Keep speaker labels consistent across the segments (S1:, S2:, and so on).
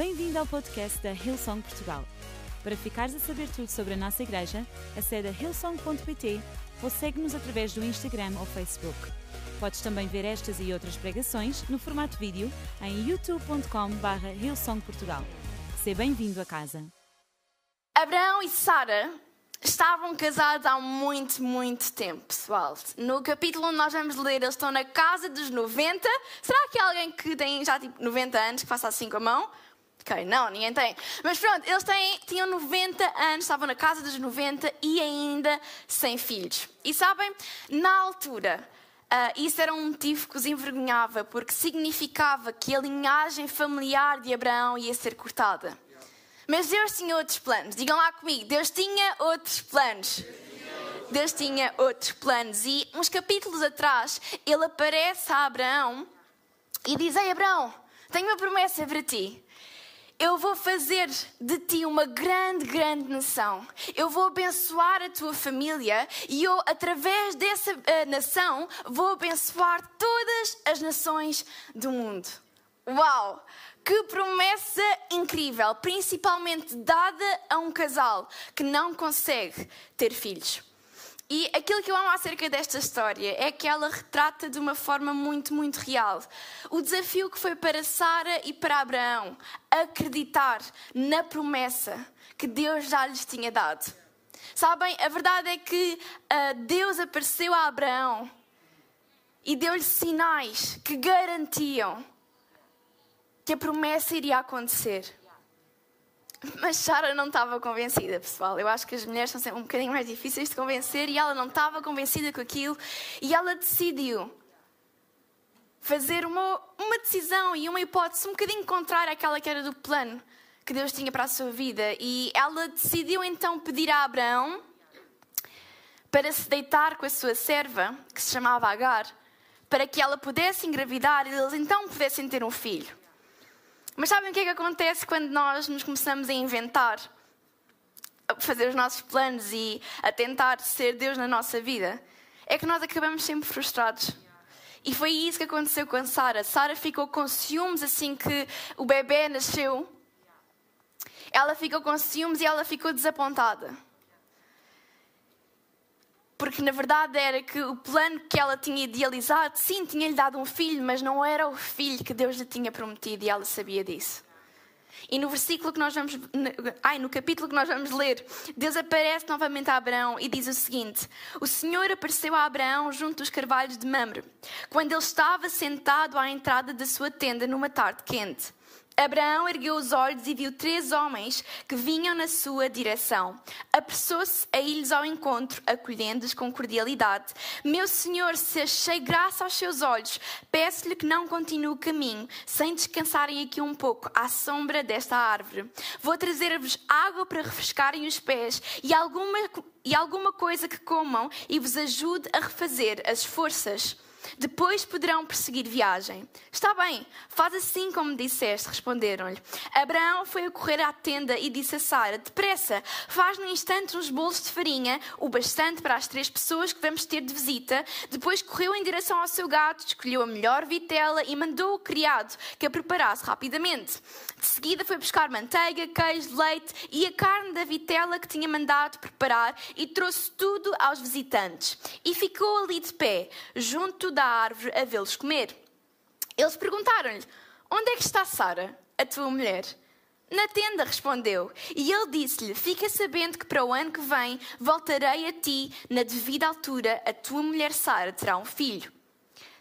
S1: Bem-vindo ao podcast da Hillsong Portugal. Para ficares a saber tudo sobre a nossa igreja, acede a hillsong.pt ou segue-nos através do Instagram ou Facebook. Podes também ver estas e outras pregações no formato vídeo em youtube.com.br hillsongportugal. Seja bem-vindo a casa.
S2: Abraão e Sara estavam casados há muito, muito tempo, pessoal. No capítulo onde nós vamos ler, eles estão na casa dos 90. Será que há alguém que tem já tipo 90 anos que faça assim com a mão? Ok, não, ninguém tem. Mas pronto, eles têm, tinham 90 anos, estavam na casa dos 90 e ainda sem filhos. E sabem, na altura, uh, isso era um motivo que os envergonhava, porque significava que a linhagem familiar de Abraão ia ser cortada. Mas Deus tinha outros planos. Digam lá comigo, Deus tinha outros planos. Deus tinha outros planos. E uns capítulos atrás, ele aparece a Abraão e diz: Ei, Abraão, tenho uma promessa para ti. Eu vou fazer de ti uma grande, grande nação. Eu vou abençoar a tua família e eu, através dessa uh, nação, vou abençoar todas as nações do mundo. Uau! Que promessa incrível, principalmente dada a um casal que não consegue ter filhos. E aquilo que eu amo acerca desta história é que ela retrata de uma forma muito, muito real o desafio que foi para Sara e para Abraão acreditar na promessa que Deus já lhes tinha dado. Sabem, a verdade é que uh, Deus apareceu a Abraão e deu-lhe sinais que garantiam que a promessa iria acontecer. Mas Sara não estava convencida, pessoal. Eu acho que as mulheres são sempre um bocadinho mais difíceis de convencer e ela não estava convencida com aquilo e ela decidiu fazer uma, uma decisão e uma hipótese um bocadinho contrária àquela que era do plano que Deus tinha para a sua vida. E ela decidiu então pedir a Abraão para se deitar com a sua serva, que se chamava Agar, para que ela pudesse engravidar e eles então pudessem ter um filho. Mas sabem o que é que acontece quando nós nos começamos a inventar, a fazer os nossos planos e a tentar ser Deus na nossa vida? É que nós acabamos sempre frustrados. E foi isso que aconteceu com Sara. Sara ficou com ciúmes assim que o bebê nasceu. Ela ficou com ciúmes e ela ficou desapontada. Porque na verdade era que o plano que ela tinha idealizado, sim, tinha-lhe dado um filho, mas não era o filho que Deus lhe tinha prometido e ela sabia disso. E no versículo que nós vamos, ai, no capítulo que nós vamos ler, Deus aparece novamente a Abraão e diz o seguinte: O Senhor apareceu a Abraão junto dos carvalhos de Mamre, quando ele estava sentado à entrada da sua tenda numa tarde quente. Abraão ergueu os olhos e viu três homens que vinham na sua direção. Apressou-se a ir-lhes ao encontro, acolhendo-os com cordialidade. Meu senhor, se achei graça aos seus olhos, peço-lhe que não continue o caminho, sem descansarem aqui um pouco, à sombra desta árvore. Vou trazer-vos água para refrescarem os pés e alguma, e alguma coisa que comam e vos ajude a refazer as forças. Depois poderão prosseguir viagem. Está bem, faz assim como disseste, responderam-lhe. Abraão foi a correr à tenda e disse a Sara: Depressa, faz no instante uns bolos de farinha, o bastante para as três pessoas que vamos ter de visita. Depois correu em direção ao seu gato, escolheu a melhor vitela e mandou o criado que a preparasse rapidamente. De seguida foi buscar manteiga, queijo, leite e a carne da vitela que tinha mandado preparar e trouxe tudo aos visitantes. E ficou ali de pé, junto da árvore, a vê-los comer. Eles perguntaram-lhe: Onde é que está Sara, a tua mulher? Na tenda, respondeu. E ele disse-lhe: Fica sabendo que para o ano que vem voltarei a ti, na devida altura, a tua mulher Sara terá um filho.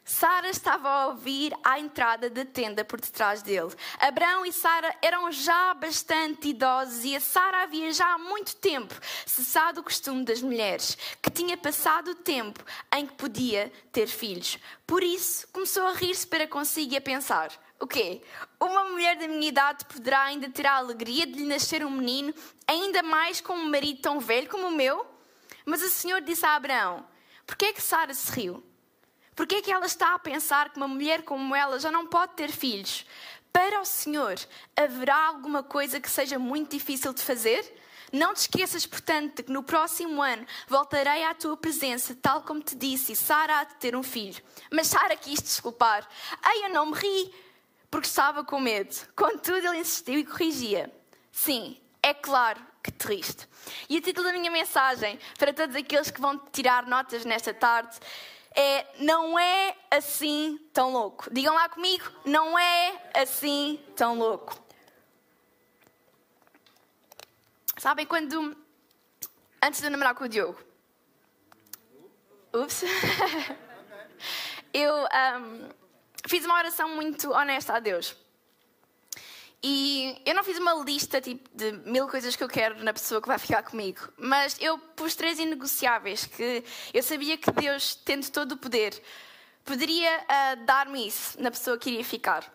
S2: Sara estava a ouvir à entrada da tenda por detrás dele. Abraão e Sara eram já bastante idosos e a Sara havia já há muito tempo cessado o costume das mulheres, que tinha passado o tempo em que podia ter filhos. Por isso, começou a rir-se para consigo e a pensar: o quê? Uma mulher da minha idade poderá ainda ter a alegria de lhe nascer um menino, ainda mais com um marido tão velho como o meu? Mas o Senhor disse a Abraão: Por que é que Sara se riu? Por que é que ela está a pensar que uma mulher como ela já não pode ter filhos? Para o Senhor, haverá alguma coisa que seja muito difícil de fazer? Não te esqueças, portanto, de que no próximo ano voltarei à tua presença, tal como te disse, e Sara há de ter um filho. Mas Sara quis desculpar. Ei, eu não me ri. porque estava com medo. Contudo, ele insistiu e corrigia. Sim, é claro que triste. E o título da minha mensagem, para todos aqueles que vão tirar notas nesta tarde, é Não é assim tão louco. Digam lá comigo, não é assim tão louco. Sabem quando. Antes de namorar com o Diogo. Ups. Eu um, fiz uma oração muito honesta a Deus. E eu não fiz uma lista tipo, de mil coisas que eu quero na pessoa que vai ficar comigo, mas eu pus três inegociáveis que eu sabia que Deus, tendo todo o poder, poderia uh, dar-me isso na pessoa que iria ficar.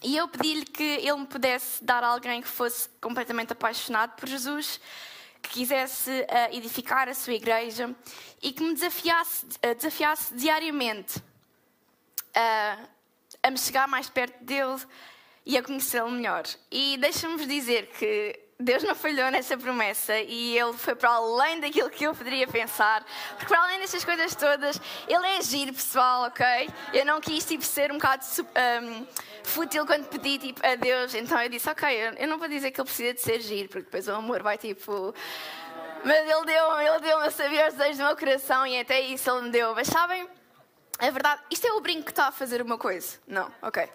S2: E eu pedi-lhe que ele me pudesse dar alguém que fosse completamente apaixonado por Jesus, que quisesse uh, edificar a sua igreja e que me desafiasse, uh, desafiasse diariamente a me chegar mais perto dele e a conhecê-lo melhor. E deixa-me dizer que Deus não falhou nessa promessa e Ele foi para além daquilo que eu poderia pensar, porque para além destas coisas todas, Ele é giro, pessoal, ok? Eu não quis tipo, ser um bocado um, fútil quando pedi tipo, a Deus, então eu disse, ok, eu não vou dizer que Ele precisa de ser giro, porque depois o amor vai tipo. Mas Ele deu-me ele deu a os desejos do meu coração e até isso Ele me deu. Mas sabem, a verdade, isto é o brinco que está a fazer uma coisa? Não, ok. Uh,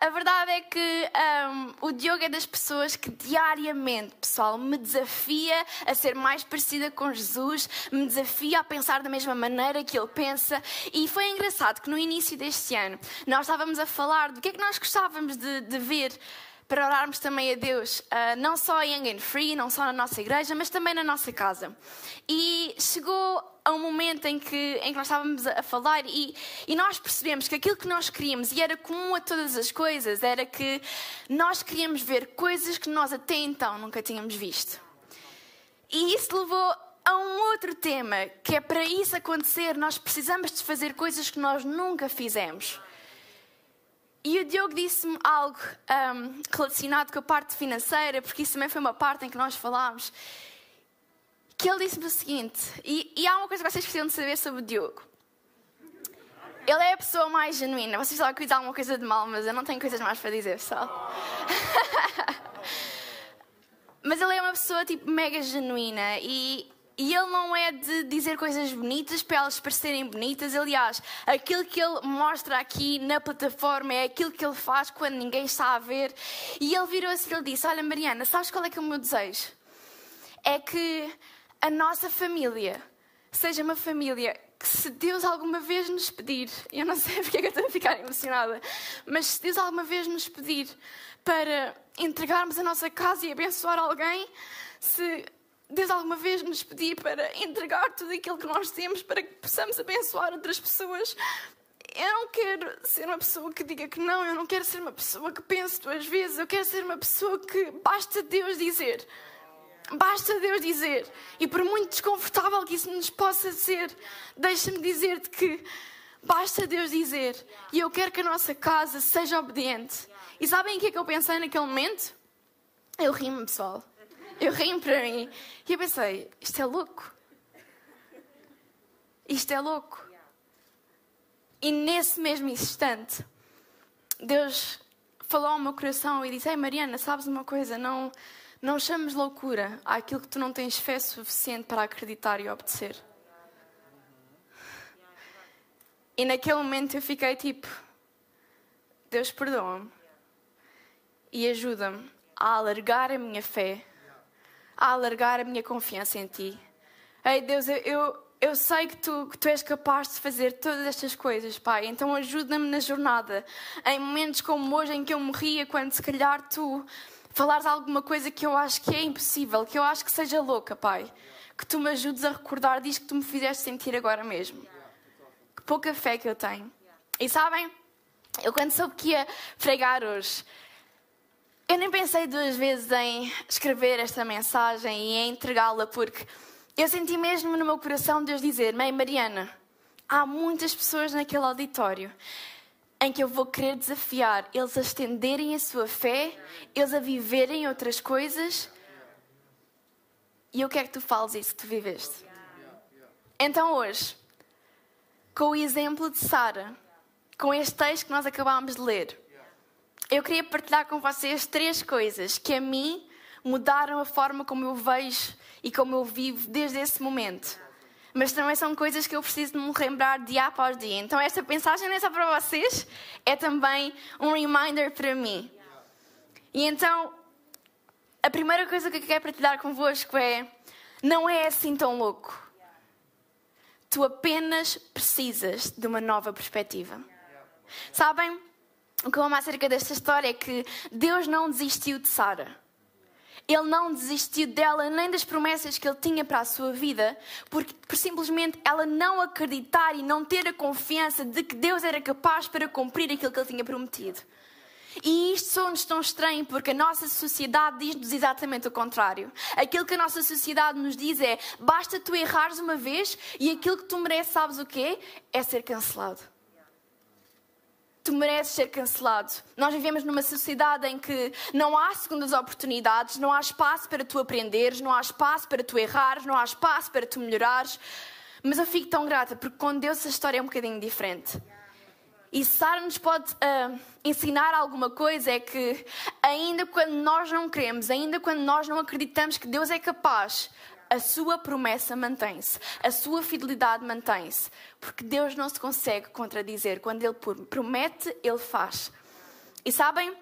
S2: a verdade é que um, o Diogo é das pessoas que diariamente, pessoal, me desafia a ser mais parecida com Jesus, me desafia a pensar da mesma maneira que ele pensa. E foi engraçado que no início deste ano nós estávamos a falar do que é que nós gostávamos de, de ver para orarmos também a Deus, uh, não só em Young and Free, não só na nossa igreja, mas também na nossa casa. E chegou a um momento em que, em que nós estávamos a, falar e, e nós percebemos que aquilo que nós queríamos, e era comum a todas as coisas, era que nós queríamos ver coisas que nós até então nunca tínhamos visto. E isso levou a um outro tema, que é para isso acontecer, nós precisamos de fazer coisas que nós nunca fizemos. E o Diogo disse-me algo um, relacionado com a parte financeira, porque isso também foi uma parte em que nós falámos. Que ele disse-me o seguinte, e, e, há uma coisa que vocês precisam de saber sobre o Diogo. Ele é a pessoa mais genuína. Vocês sabem que eu alguma coisa de mal, mas eu não tenho coisas mais para dizer, pessoal. mas ele é uma pessoa tipo mega genuína e e ele não é de dizer coisas bonitas para elas parecerem bonitas. Aliás, aquilo que ele mostra aqui na plataforma é aquilo que ele faz quando ninguém está a ver. E ele virou-se e ele disse: Olha, Mariana, sabes qual é que é o meu desejo? É que a nossa família seja uma família que, se Deus alguma vez nos pedir, eu não sei porque é que eu estou a ficar emocionada, mas se Deus alguma vez nos pedir para entregarmos a nossa casa e abençoar alguém, se Deus alguma vez nos pedir para entregar tudo aquilo que nós temos para que possamos abençoar outras pessoas. Eu não quero ser uma pessoa que diga que não, eu não quero ser uma pessoa que pense duas vezes, eu quero ser uma pessoa que basta Deus dizer. Basta Deus dizer. E por muito desconfortável que isso nos possa ser, deixa-me dizer-te que basta Deus dizer. E eu quero que a nossa casa seja obediente. E sabem o que é que eu pensei naquele momento? Eu rimo, pessoal. Eu ri para mim. E eu pensei: isto é louco. Isto é louco. E nesse mesmo instante, Deus falou ao meu coração e disse: Ei Mariana, sabes uma coisa? Não, não chames loucura àquilo que tu não tens fé suficiente para acreditar e obedecer. E naquele momento eu fiquei tipo: Deus perdoa-me e ajuda-me a alargar a minha fé a alargar a minha confiança em Ti. Ei, Deus, eu, eu, eu sei que tu, que tu és capaz de fazer todas estas coisas, Pai. Então ajuda-me na jornada. Em momentos como hoje, em que eu morria, quando se calhar tu falares alguma coisa que eu acho que é impossível, que eu acho que seja louca, Pai. Que tu me ajudes a recordar disso que tu me fizeste sentir agora mesmo. Que pouca fé que eu tenho. E sabem, eu quando soube que ia pregar hoje, eu nem pensei duas vezes em escrever esta mensagem e em entregá-la, porque eu senti mesmo no meu coração Deus dizer: Mãe Mariana, há muitas pessoas naquele auditório em que eu vou querer desafiar eles a estenderem a sua fé, eles a viverem outras coisas. E eu quero que tu fales isso que tu viveste. Então hoje, com o exemplo de Sara, com este texto que nós acabámos de ler, eu queria partilhar com vocês três coisas que a mim mudaram a forma como eu vejo e como eu vivo desde esse momento. Mas também são coisas que eu preciso de me lembrar dia após dia. Então, esta mensagem não é só para vocês, é também um reminder para mim. E então, a primeira coisa que eu quero partilhar convosco é: não é assim tão louco. Tu apenas precisas de uma nova perspectiva. Sabem? O que eu amo acerca desta história é que Deus não desistiu de Sara. Ele não desistiu dela nem das promessas que ele tinha para a sua vida, porque por simplesmente ela não acreditar e não ter a confiança de que Deus era capaz para cumprir aquilo que ele tinha prometido. E isto sou-nos tão estranho porque a nossa sociedade diz-nos exatamente o contrário. Aquilo que a nossa sociedade nos diz é: basta tu errares uma vez e aquilo que tu mereces, sabes o quê? É ser cancelado tu mereces ser cancelado. Nós vivemos numa sociedade em que não há segundas oportunidades, não há espaço para tu aprenderes, não há espaço para tu errares, não há espaço para tu melhorares. Mas eu fico tão grata porque com Deus a história é um bocadinho diferente. E Sara nos pode uh, ensinar alguma coisa é que ainda quando nós não queremos, ainda quando nós não acreditamos que Deus é capaz, a sua promessa mantém-se, a sua fidelidade mantém-se, porque Deus não se consegue contradizer. Quando Ele promete, Ele faz. E sabem?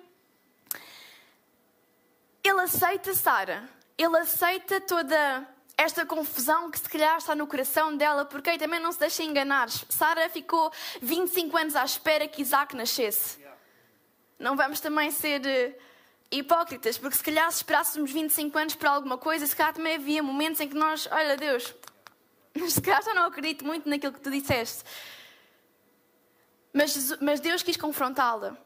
S2: Ele aceita Sara, ele aceita toda esta confusão que se calhar está no coração dela, porque também não se deixa enganar. Sara ficou 25 anos à espera que Isaac nascesse. Não vamos também ser eh, hipócritas, porque se calhar se esperássemos 25 anos para alguma coisa, se calhar também havia momentos em que nós, olha Deus, se calhar já não acredito muito naquilo que tu disseste. Mas, mas Deus quis confrontá-la,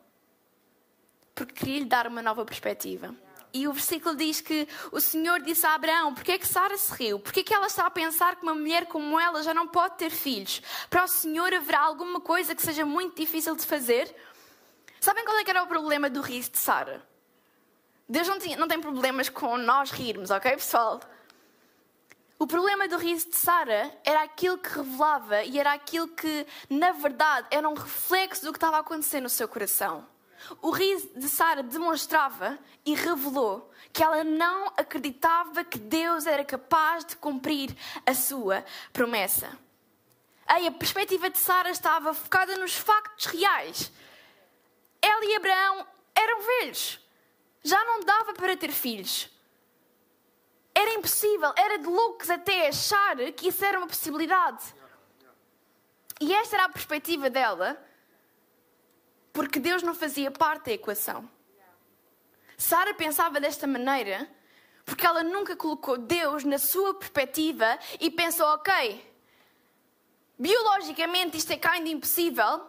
S2: porque queria lhe dar uma nova perspectiva. E o versículo diz que o Senhor disse a Abraão: Porquê é que Sara se riu? Porquê é que ela está a pensar que uma mulher como ela já não pode ter filhos? Para o Senhor haverá alguma coisa que seja muito difícil de fazer? Sabem qual é que era o problema do riso de Sara? Deus não, tinha, não tem problemas com nós rirmos, ok, pessoal? O problema do riso de Sara era aquilo que revelava e era aquilo que, na verdade, era um reflexo do que estava a acontecer no seu coração. O riso de Sara demonstrava e revelou que ela não acreditava que Deus era capaz de cumprir a sua promessa. Aí a perspectiva de Sara estava focada nos factos reais. Ela e Abraão eram velhos já não dava para ter filhos. Era impossível, era de loucos até achar que isso era uma possibilidade. E esta era a perspectiva dela, porque Deus não fazia parte da equação. Sara pensava desta maneira porque ela nunca colocou Deus na sua perspectiva e pensou: ok, biologicamente isto é ainda impossível,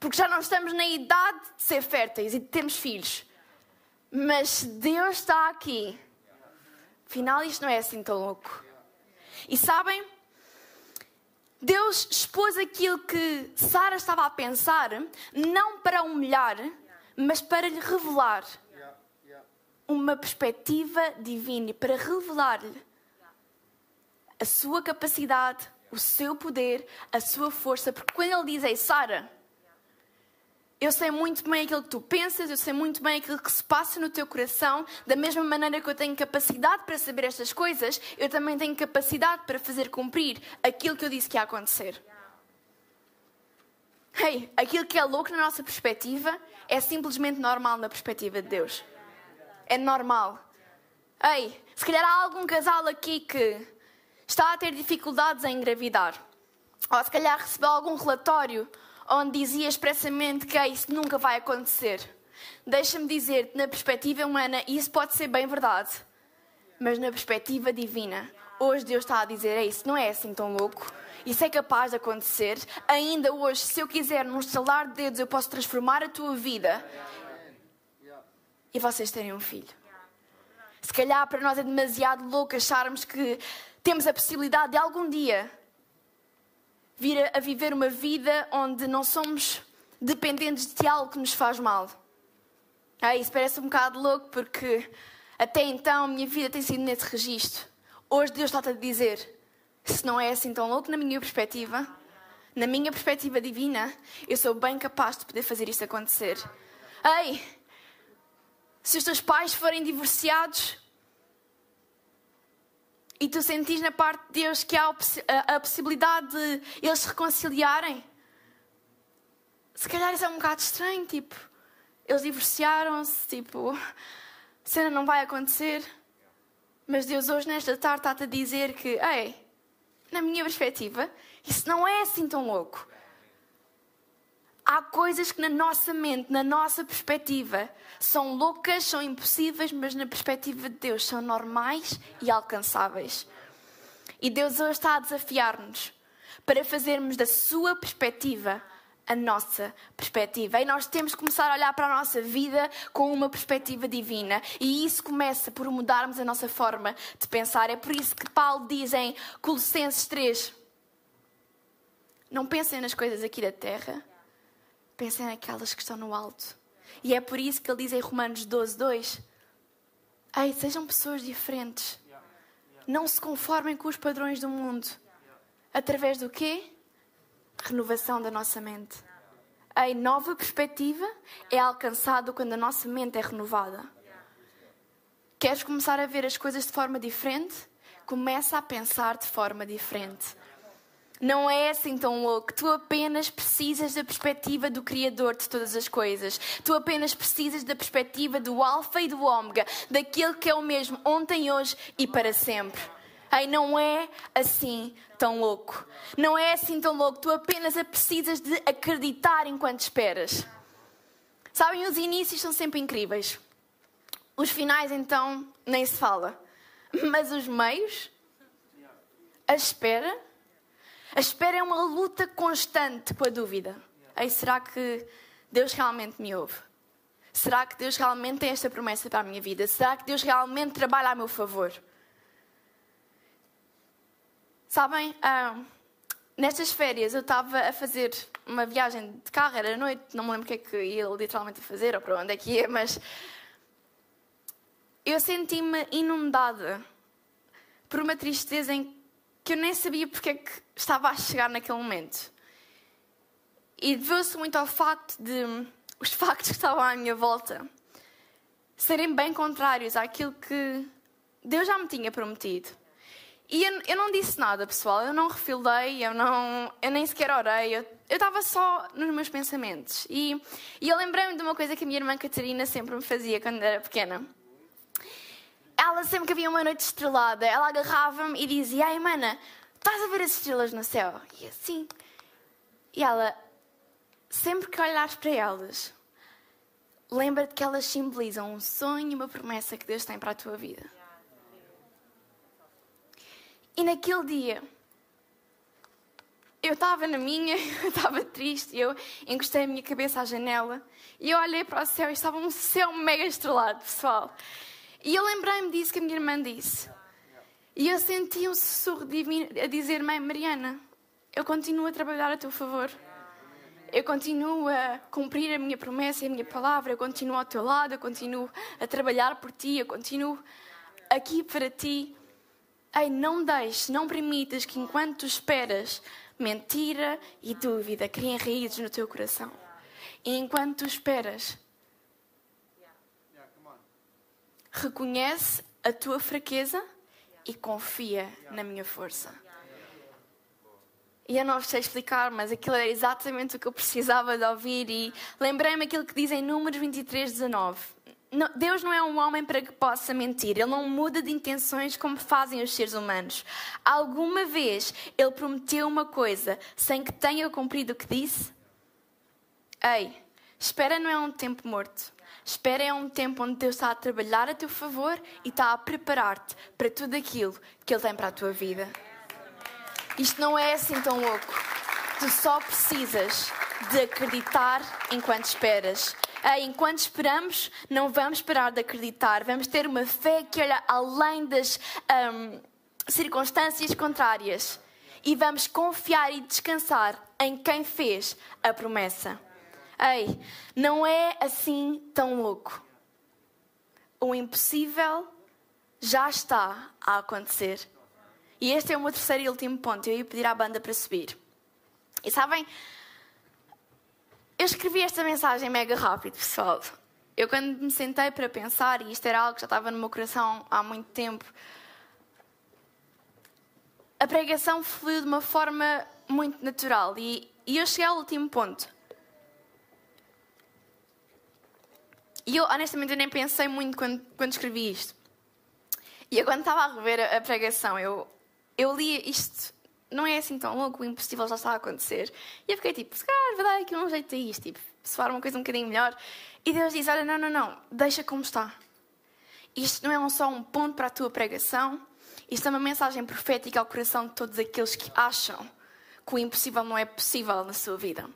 S2: porque já não estamos na idade de ser férteis e de termos filhos. Mas Deus está aqui. Afinal, isto não é assim tão louco. E sabem? Deus expôs aquilo que Sara estava a pensar, não para humilhar, mas para lhe revelar uma perspectiva divina e para revelar-lhe a sua capacidade, o seu poder, a sua força. Porque quando ele diz, Sara, eu sei muito bem aquilo que tu pensas, eu sei muito bem aquilo que se passa no teu coração. Da mesma maneira que eu tenho capacidade para saber estas coisas, eu também tenho capacidade para fazer cumprir aquilo que eu disse que ia acontecer. Hey, aquilo que é louco na nossa perspectiva é simplesmente normal na perspectiva de Deus. É normal. Ei, se calhar há algum casal aqui que está a ter dificuldades em engravidar. Ou se calhar recebeu algum relatório onde dizia expressamente que isso nunca vai acontecer. Deixa-me dizer, na perspectiva humana, isso pode ser bem verdade, mas na perspectiva divina, hoje Deus está a dizer: é isso, não é assim tão louco. Isso é capaz de acontecer. Ainda hoje, se eu quiser, num estalar de dedos, eu posso transformar a tua vida e vocês terem um filho. Se calhar para nós é demasiado louco acharmos que temos a possibilidade de algum dia vir a, viver uma vida onde não somos dependentes de algo que nos faz mal. Ah, isso parece um bocado louco porque até então a minha vida tem sido nesse registro. Hoje Deus está-te a dizer: se não é assim tão louco na minha perspectiva, na minha perspectiva divina, eu sou bem capaz de poder fazer isto acontecer. Ei, Se os teus pais forem divorciados e tu sentis na parte de Deus que há a possibilidade de eles se reconciliarem, se calhar isso é um bocado estranho, tipo, eles divorciaram-se, tipo, cena não vai acontecer. Mas Deus hoje, nesta tarde, está-te a dizer que, ei, na minha perspectiva, isso não é assim tão louco. Há coisas que na nossa mente, na nossa perspectiva, são loucas, são impossíveis, mas na perspectiva de Deus são normais e alcançáveis. E Deus hoje está a desafiar-nos para fazermos da sua perspectiva a nossa perspectiva. E nós temos que começar a olhar para a nossa vida com uma perspectiva divina. E isso começa por mudarmos a nossa forma de pensar. É por isso que Paulo diz em Colossenses 3: Não pensem nas coisas aqui da terra, pensem naquelas que estão no alto. E é por isso que ele diz em Romanos 12, 2: Ei, sejam pessoas diferentes. Não se conformem com os padrões do mundo. Através do quê? renovação da nossa mente. A nova perspectiva é alcançada quando a nossa mente é renovada. Queres começar a ver as coisas de forma diferente? Começa a pensar de forma diferente. Não é assim tão louco. Tu apenas precisas da perspectiva do Criador de todas as coisas. Tu apenas precisas da perspectiva do Alfa e do Ômega, daquele que é o mesmo ontem, hoje e para sempre. Ei, não é assim tão louco. Não é assim tão louco. Tu apenas precisas de acreditar enquanto esperas. Sabem, os inícios são sempre incríveis. Os finais, então, nem se fala. Mas os meios, a espera, a espera é uma luta constante com a dúvida. Ei, será que Deus realmente me ouve? Será que Deus realmente tem esta promessa para a minha vida? Será que Deus realmente trabalha a meu favor? Sabem, ah, nestas férias eu estava a fazer uma viagem de carro, era noite, não me lembro o que é que ia literalmente fazer ou para onde é que ia, mas eu senti-me inundada por uma tristeza em que eu nem sabia porque é que estava a chegar naquele momento. E deveu-se muito ao facto de os factos que estavam à minha volta serem bem contrários àquilo que Deus já me tinha prometido. E eu, eu, não disse nada, pessoal. Eu não refilei, eu, não, eu nem sequer orei. Eu estava só nos meus pensamentos. E, e eu lembrei-me de uma coisa que a minha irmã Catarina sempre me fazia quando era pequena. Ela, sempre que havia uma noite estrelada, ela agarrava-me e dizia: Ai, mana, estás a ver as estrelas no céu? E assim. E ela, sempre que olhares para elas, lembra-te que elas simbolizam um sonho e uma promessa que Deus tem para a tua vida. E naquele dia, eu estava na minha, eu estava triste, eu encostei a minha cabeça à janela e eu olhei para o céu e estava um céu mega estrelado, pessoal. E eu lembrei-me disso que a minha irmã disse. E eu senti um sussurro divino a dizer: Mãe Mariana, eu continuo a trabalhar a teu favor. Eu continuo a cumprir a minha promessa e a minha palavra. Eu continuo ao teu lado. Eu continuo a trabalhar por ti. Eu continuo aqui para ti. Ei, não deixes, não permitas que enquanto tu esperas, mentira e dúvida criem raízes no teu coração. E enquanto tu esperas, reconhece a tua fraqueza e confia na minha força. E eu não sei explicar, mas aquilo era exatamente o que eu precisava de ouvir. E lembrei-me aquilo que diz em Números 23, 19. Deus não é um homem para que possa mentir. Ele não muda de intenções como fazem os seres humanos. Alguma vez ele prometeu uma coisa sem que tenha cumprido o que disse? Ei, espera não é um tempo morto. Espera é um tempo onde Deus está a trabalhar a teu favor e está a preparar-te para tudo aquilo que Ele tem para a tua vida. Isto não é assim tão louco. Tu só precisas de acreditar enquanto esperas enquanto esperamos, não vamos parar de acreditar. Vamos ter uma fé que olha além das um, circunstâncias contrárias. E vamos confiar e descansar em quem fez a promessa. Ei, não é assim tão louco. O impossível já está a acontecer. E este é o meu terceiro e último ponto. Eu ia pedir à banda para subir. E sabem, eu escrevi esta mensagem mega rápido, pessoal. eu quando me sentei para pensar, e isto era algo que já estava no meu coração há muito tempo, a pregação fluiu de uma forma muito natural e, e eu cheguei ao último ponto. E eu, honestamente, eu nem pensei muito quando, quando escrevi isto. E eu, quando estava a rever a, pregação, eu, eu li isto. Não é assim tão louco, o impossível já está a acontecer. E eu fiquei tipo, se calhar vai dar aqui um jeito a isto, tipo, se for uma coisa um bocadinho melhor. E Deus diz: Olha, não, não, não, deixa como está. Isto não é só um ponto para a tua pregação, isto é uma mensagem profética ao coração de todos aqueles que acham que o impossível não é possível na sua vida.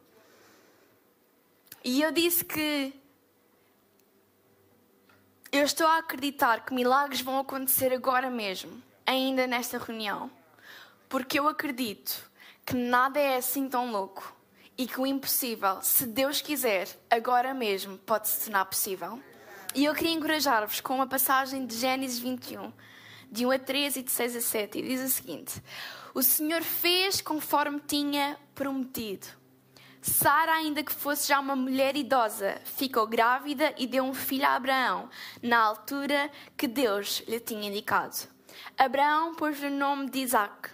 S2: E eu disse que eu estou a acreditar que milagres vão acontecer agora mesmo, ainda nesta reunião, porque eu acredito que nada é assim tão louco e que o impossível, se Deus quiser, agora mesmo pode se tornar possível. E eu queria encorajar-vos com uma passagem de Gênesis 21, de 1 a 13 e de 6 a 7, e diz o seguinte: O Senhor fez conforme tinha prometido. Sara, ainda que fosse já uma mulher idosa, ficou grávida e deu um filho a Abraão, na altura que Deus lhe tinha indicado. Abraão pôs-lhe o nome de Isaac.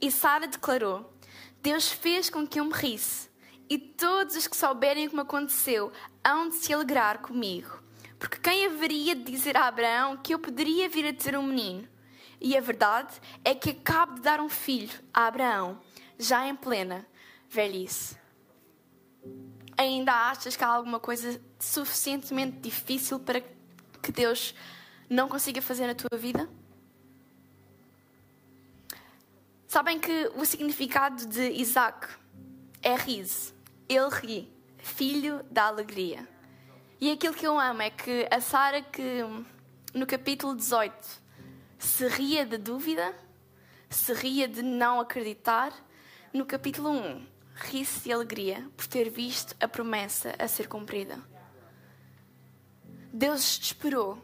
S2: E Sara declarou: Deus fez com que eu me risse, e todos os que souberem o que me aconteceu hão de se alegrar comigo. Porque quem haveria de dizer a Abraão que eu poderia vir a ter um menino? E a verdade é que acabo de dar um filho a Abraão, já em plena velhice. Ainda achas que há alguma coisa suficientemente difícil para que Deus não consiga fazer na tua vida? Sabem que o significado de Isaac é riso. Ele ri, filho da alegria. E aquilo que eu amo é que a Sara, que no capítulo 18 se ria de dúvida, se ria de não acreditar, no capítulo 1 ri-se de alegria por ter visto a promessa a ser cumprida. Deus esperou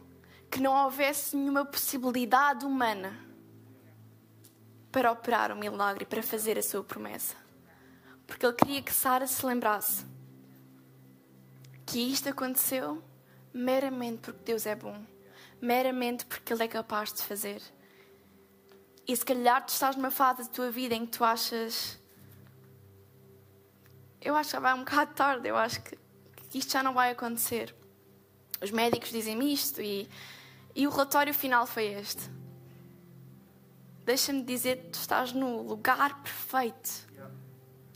S2: que não houvesse nenhuma possibilidade humana para operar o milagre, para fazer a sua promessa. Porque Ele queria que Sara se lembrasse que isto aconteceu meramente porque Deus é bom, meramente porque Ele é capaz de fazer. E se calhar tu estás numa fase da tua vida em que tu achas eu acho que já vai um bocado tarde, eu acho que, que isto já não vai acontecer. Os médicos dizem isto e, e o relatório final foi este. Deixa-me dizer que tu estás no lugar perfeito.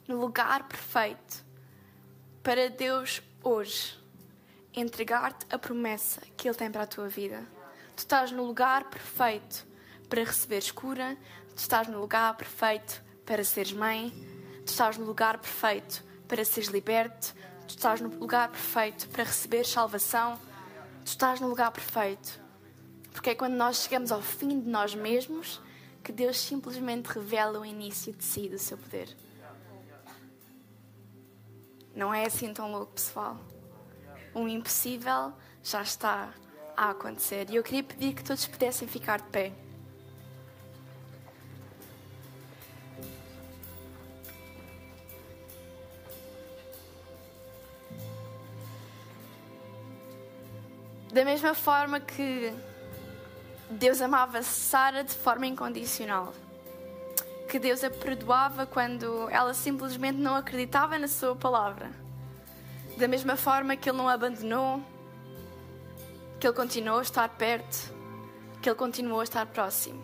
S2: No lugar perfeito para Deus hoje entregar-te a promessa que Ele tem para a tua vida. Tu estás no lugar perfeito para receberes cura, tu estás no lugar perfeito para seres mãe, tu estás no lugar perfeito para seres liberto, tu estás no lugar perfeito para receber salvação, tu estás no lugar perfeito. Porque é quando nós chegamos ao fim de nós mesmos que Deus simplesmente revela o início de si, do seu poder. Não é assim tão louco, pessoal. O impossível já está a acontecer. E eu queria pedir que todos pudessem ficar de pé. Da mesma forma que Deus amava Sara de forma incondicional, que Deus a perdoava quando ela simplesmente não acreditava na sua palavra. Da mesma forma que Ele não a abandonou, que Ele continuou a estar perto, que Ele continuou a estar próximo.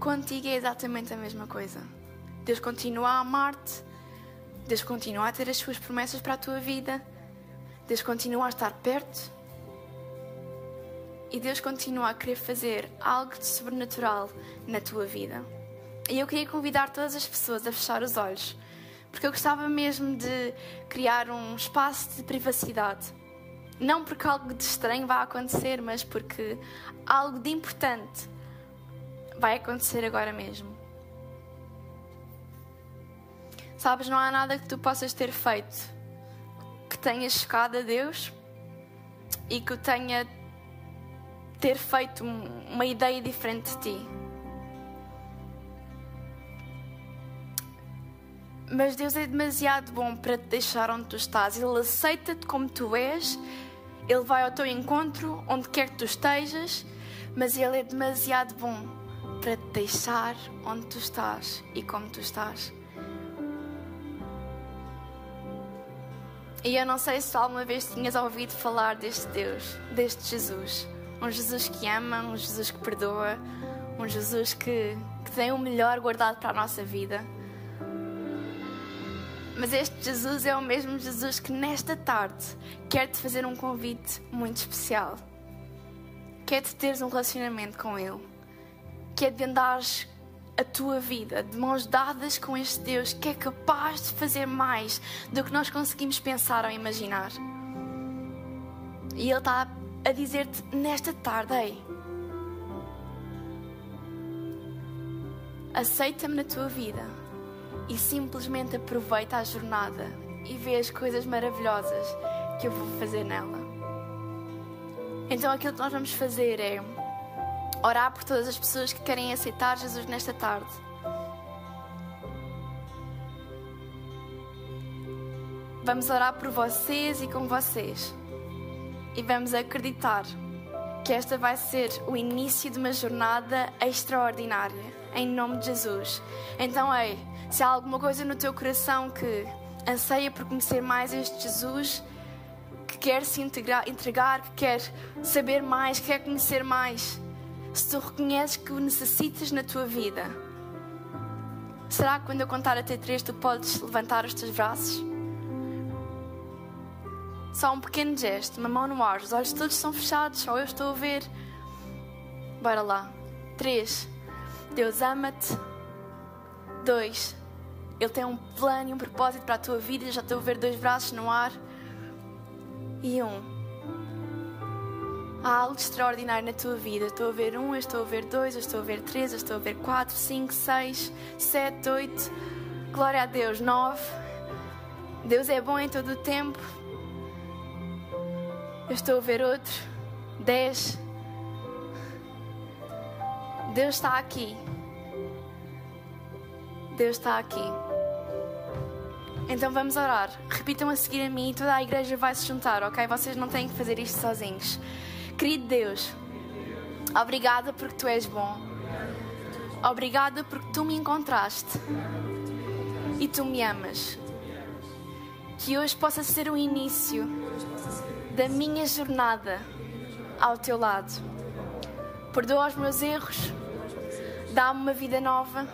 S2: Contigo é exatamente a mesma coisa. Deus continua a amar-te, Deus continua a ter as suas promessas para a tua vida Deus continua a estar perto e Deus continua a querer fazer algo de sobrenatural na tua vida. E eu queria convidar todas as pessoas a fechar os olhos, porque eu gostava mesmo de criar um espaço de privacidade. Não porque algo de estranho vai acontecer, mas porque algo de importante vai acontecer agora mesmo. Sabes, não há nada que tu possas ter feito tenha chegado a Deus e que tenha ter feito uma ideia diferente de ti. Mas Deus é demasiado bom para te deixar onde tu estás. Ele aceita-te como tu és. Ele vai ao teu encontro, onde quer que tu estejas. Mas Ele é demasiado bom para te deixar onde tu estás e como tu estás. E eu não sei se alguma vez tinhas ouvido falar deste Deus, deste Jesus. Um Jesus que ama, um Jesus que perdoa, um Jesus que, que tem o melhor guardado para a nossa vida. Mas este Jesus é o mesmo Jesus que nesta tarde quer te fazer um convite muito especial. Quer te teres um relacionamento com Ele. Quer te andares a tua vida de mãos dadas com este Deus que é capaz de fazer mais do que nós conseguimos pensar ou imaginar. E Ele está a dizer-te nesta tarde: Ei, aceita-me na tua vida e simplesmente aproveita a jornada e vê as coisas maravilhosas que eu vou fazer nela. Então aquilo que nós vamos fazer é orar por todas as pessoas que querem aceitar Jesus nesta tarde. Vamos orar por vocês e com vocês. E vamos acreditar que esta vai ser o início de uma jornada extraordinária, em nome de Jesus. Então, ei, se há alguma coisa no teu coração que anseia por conhecer mais este Jesus, que quer se integrar, entregar, que quer saber mais, que quer conhecer mais, se tu reconheces que o necessitas na tua vida, será que quando eu contar até três tu podes levantar os teus braços? Só um pequeno gesto, uma mão no ar, os olhos todos são fechados, só eu estou a ver. Bora lá. Três. Deus ama-te. Dois. Ele tem um plano e um propósito para a tua vida. Já estou a ver dois braços no ar. E um. Há algo extraordinário na tua vida. Estou a ver um, estou a ver dois, estou a ver três, estou a ver quatro, cinco, seis, sete, oito. Glória a Deus. Nove. Deus é bom em todo o tempo. Eu estou a ver outro. Dez. Deus está aqui. Deus está aqui. Então vamos orar. Repitam a seguir a mim e toda a igreja vai se juntar, ok? Vocês não têm que fazer isto sozinhos. Querido Deus, obrigada porque tu és bom. Obrigada porque tu me encontraste e tu me amas. Que hoje possa ser o início da minha jornada ao teu lado. Perdoa os meus erros, dá-me uma vida nova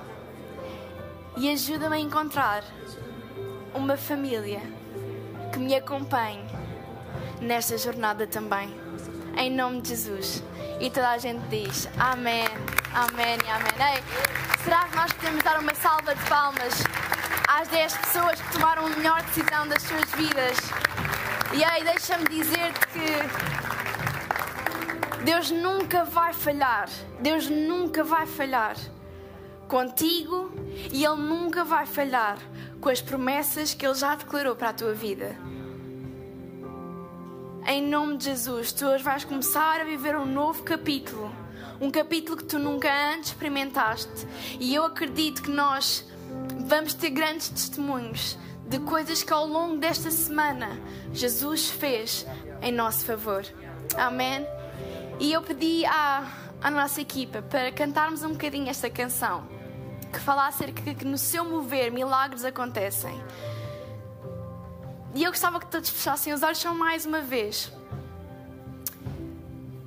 S2: e ajuda-me a encontrar uma família que me acompanhe nesta jornada também em nome de Jesus. E toda a gente diz Amém, Amém e Amém. Ei, será que nós podemos dar uma salva de palmas às 10 pessoas que tomaram a melhor decisão das suas vidas? E aí, deixa-me dizer-te que Deus nunca vai falhar. Deus nunca vai falhar contigo e Ele nunca vai falhar com as promessas que Ele já declarou para a tua vida em nome de Jesus, tu hoje vais começar a viver um novo capítulo. Um capítulo que tu nunca antes experimentaste. E eu acredito que nós vamos ter grandes testemunhos de coisas que ao longo desta semana Jesus fez em nosso favor. Amém? E eu pedi à, à nossa equipa para cantarmos um bocadinho esta canção que fala acerca que no seu mover milagres acontecem. E eu gostava que todos fechassem os olhos só mais uma vez.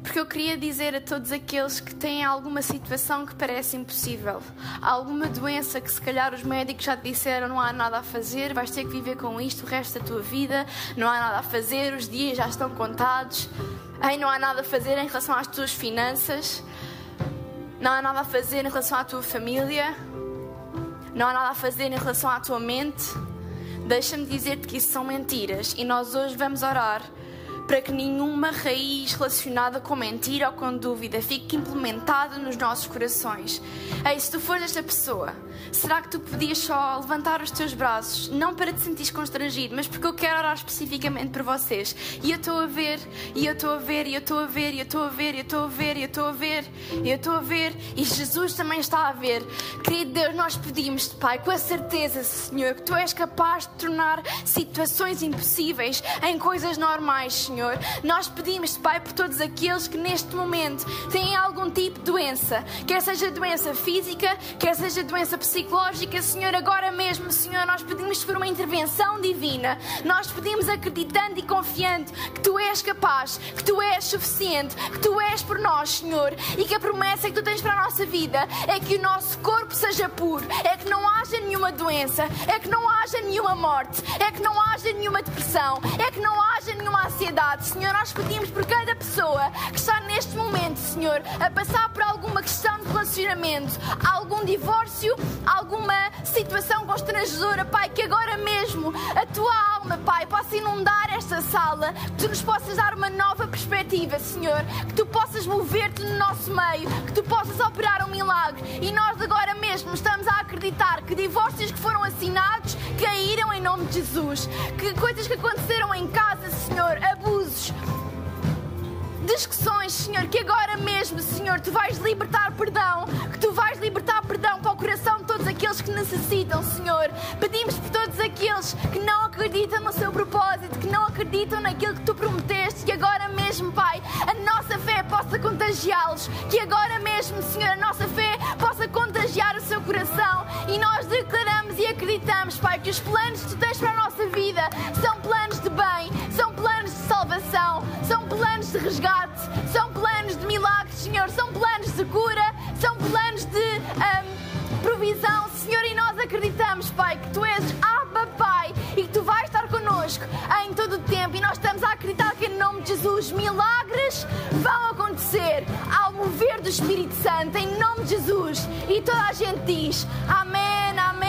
S2: Porque eu queria dizer a todos aqueles que têm alguma situação que parece impossível, alguma doença que se calhar os médicos já te disseram não há nada a fazer, vais ter que viver com isto o resto da tua vida, não há nada a fazer, os dias já estão contados, aí não há nada a fazer em relação às tuas finanças, não há nada a fazer em relação à tua família, não há nada a fazer em relação à tua mente. Deixa-me dizer-te que isso são mentiras e nós hoje vamos orar para que nenhuma raiz relacionada com mentira ou com dúvida fique implementada nos nossos corações. Ei, se tu fores esta pessoa será que tu podias só levantar os teus braços, não para te sentir constrangido, mas porque eu quero orar especificamente por vocês. E eu estou a ver, e eu estou a ver, e eu estou a ver, e eu estou a ver, e eu estou a ver, e eu estou a ver, e eu estou a ver, e Jesus também está a ver. Querido Deus, nós pedimos-te, Pai, com a certeza, Senhor, que tu és capaz de tornar situações impossíveis em coisas normais, Senhor. Nós pedimos-te, Pai, por todos aqueles que neste momento têm algum tipo de doença, quer seja doença física, quer seja doença psicológica, Senhor, agora mesmo, Senhor, nós pedimos por uma intervenção divina. Nós pedimos acreditando e confiando que tu és capaz, que tu és suficiente, que tu és por nós, Senhor, e que a promessa que tu tens para a nossa vida é que o nosso corpo seja puro, é que não haja nenhuma doença, é que não haja nenhuma morte, é que não haja nenhuma depressão, é que não haja nenhuma ansiedade. Senhor, nós pedimos por cada pessoa que está neste momento, Senhor, a passar por alguma questão de relacionamento, algum divórcio, alguma situação constrangedora, Pai, que agora mesmo a tua alma, Pai, possa inundar esta sala, que tu nos possas dar uma nova perspectiva, Senhor, que tu possas mover-te no nosso meio, que tu possas operar um milagre. E nós agora mesmo estamos a acreditar que divórcios que foram assinados caíram em nome de Jesus, que coisas que aconteceram em casa, Senhor, abusos, discussões, Senhor, que agora mesmo, Senhor, tu vais libertar perdão, que tu vais libertar perdão para o coração de todos aqueles que necessitam, Senhor. Pedimos por todos aqueles que não acreditam no seu propósito, que não acreditam naquilo que tu prometeste, que agora mesmo, Pai, a nossa fé possa contagiá-los, que agora mesmo, Senhor, a nossa fé possa contagiar o seu coração e nós declaramos e acreditamos, Pai, que os planos que tu tens para a nossa vida são planos de bem, são planos salvação, são planos de resgate são planos de milagres, Senhor, são planos de cura, são planos de um, provisão, Senhor, e nós acreditamos, Pai, que Tu és Abba, Pai, e que Tu vais estar connosco em todo o tempo, e nós estamos a acreditar que em nome de Jesus milagres vão acontecer ao mover do Espírito Santo, em nome de Jesus, e toda a gente diz Amém, Amém.